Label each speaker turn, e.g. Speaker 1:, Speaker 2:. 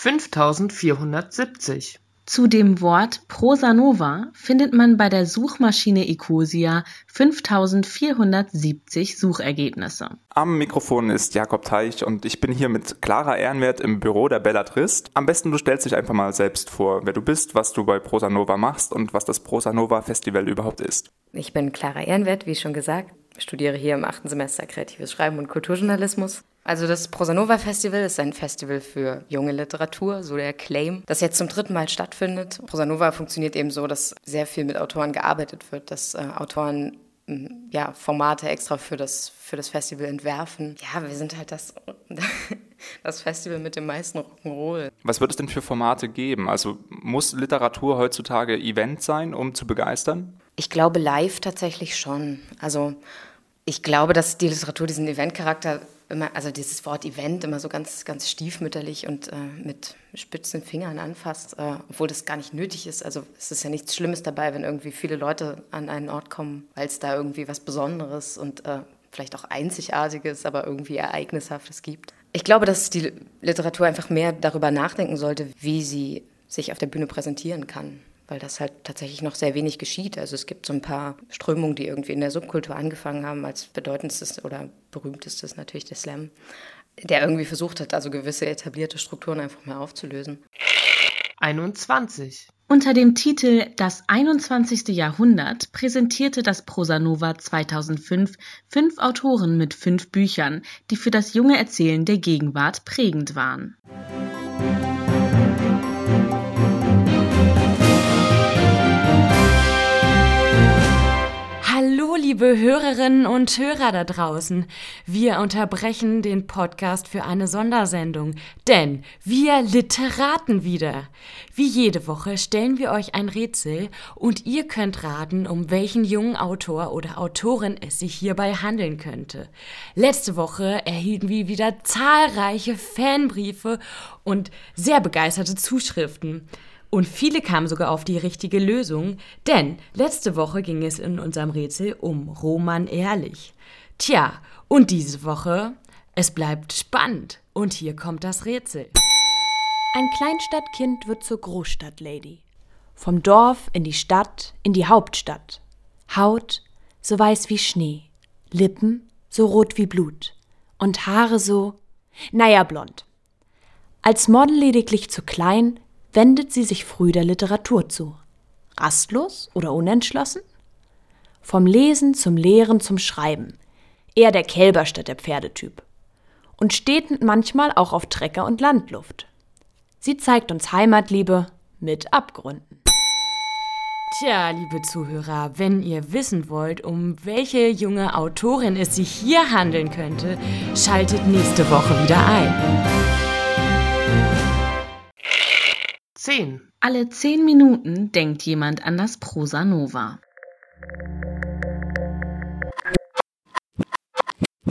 Speaker 1: 5470
Speaker 2: Zu dem Wort Prosa nova findet man bei der Suchmaschine Ecosia 5470 Suchergebnisse.
Speaker 3: Am Mikrofon ist Jakob Teich und ich bin hier mit Clara Ehrenwert im Büro der Bellatrist. Am besten du stellst dich einfach mal selbst vor, wer du bist, was du bei Prosa Nova machst und was das Prosa Nova Festival überhaupt ist.
Speaker 4: Ich bin Clara Ehrenwert, wie schon gesagt, studiere hier im achten Semester Kreatives Schreiben und Kulturjournalismus. Also das Prosanova Festival ist ein Festival für junge Literatur, so der Claim, das jetzt zum dritten Mal stattfindet. Prosanova funktioniert eben so, dass sehr viel mit Autoren gearbeitet wird, dass äh, Autoren ja, Formate extra für das, für das Festival entwerfen. Ja, wir sind halt das, das Festival mit dem meisten Rock'n'Roll.
Speaker 3: Was wird es denn für Formate geben? Also muss Literatur heutzutage Event sein, um zu begeistern?
Speaker 4: Ich glaube live tatsächlich schon. Also ich glaube, dass die Literatur diesen Eventcharakter immer, also dieses Wort Event immer so ganz, ganz stiefmütterlich und äh, mit spitzen Fingern anfasst, äh, obwohl das gar nicht nötig ist. Also es ist ja nichts Schlimmes dabei, wenn irgendwie viele Leute an einen Ort kommen, weil es da irgendwie was Besonderes und äh, vielleicht auch Einzigartiges, aber irgendwie Ereignishaftes gibt. Ich glaube, dass die Literatur einfach mehr darüber nachdenken sollte, wie sie sich auf der Bühne präsentieren kann weil das halt tatsächlich noch sehr wenig geschieht. Also es gibt so ein paar Strömungen, die irgendwie in der Subkultur angefangen haben. Als bedeutendstes oder berühmtestes natürlich der Slam, der irgendwie versucht hat, also gewisse etablierte Strukturen einfach mal aufzulösen.
Speaker 1: 21.
Speaker 2: Unter dem Titel Das 21. Jahrhundert präsentierte das Prosanova 2005 fünf Autoren mit fünf Büchern, die für das junge Erzählen der Gegenwart prägend waren.
Speaker 5: Liebe Hörerinnen und Hörer da draußen, wir unterbrechen den Podcast für eine Sondersendung, denn wir Literaten wieder. Wie jede Woche stellen wir euch ein Rätsel und ihr könnt raten, um welchen jungen Autor oder Autorin es sich hierbei handeln könnte. Letzte Woche erhielten wir wieder zahlreiche Fanbriefe und sehr begeisterte Zuschriften. Und viele kamen sogar auf die richtige Lösung, denn letzte Woche ging es in unserem Rätsel um Roman Ehrlich. Tja, und diese Woche, es bleibt spannend. Und hier kommt das Rätsel.
Speaker 6: Ein Kleinstadtkind wird zur Großstadtlady. Vom Dorf in die Stadt, in die Hauptstadt. Haut so weiß wie Schnee, Lippen so rot wie Blut und Haare so, naja, blond. Als Model lediglich zu klein, wendet sie sich früh der Literatur zu. Rastlos oder unentschlossen? Vom Lesen zum Lehren zum Schreiben. Eher der Kälber statt der Pferdetyp. Und steht manchmal auch auf Trecker und Landluft. Sie zeigt uns Heimatliebe mit Abgründen.
Speaker 5: Tja, liebe Zuhörer, wenn ihr wissen wollt, um welche junge Autorin es sich hier handeln könnte, schaltet nächste Woche wieder ein.
Speaker 1: 10.
Speaker 2: Alle zehn Minuten denkt jemand an das Prosa Nova.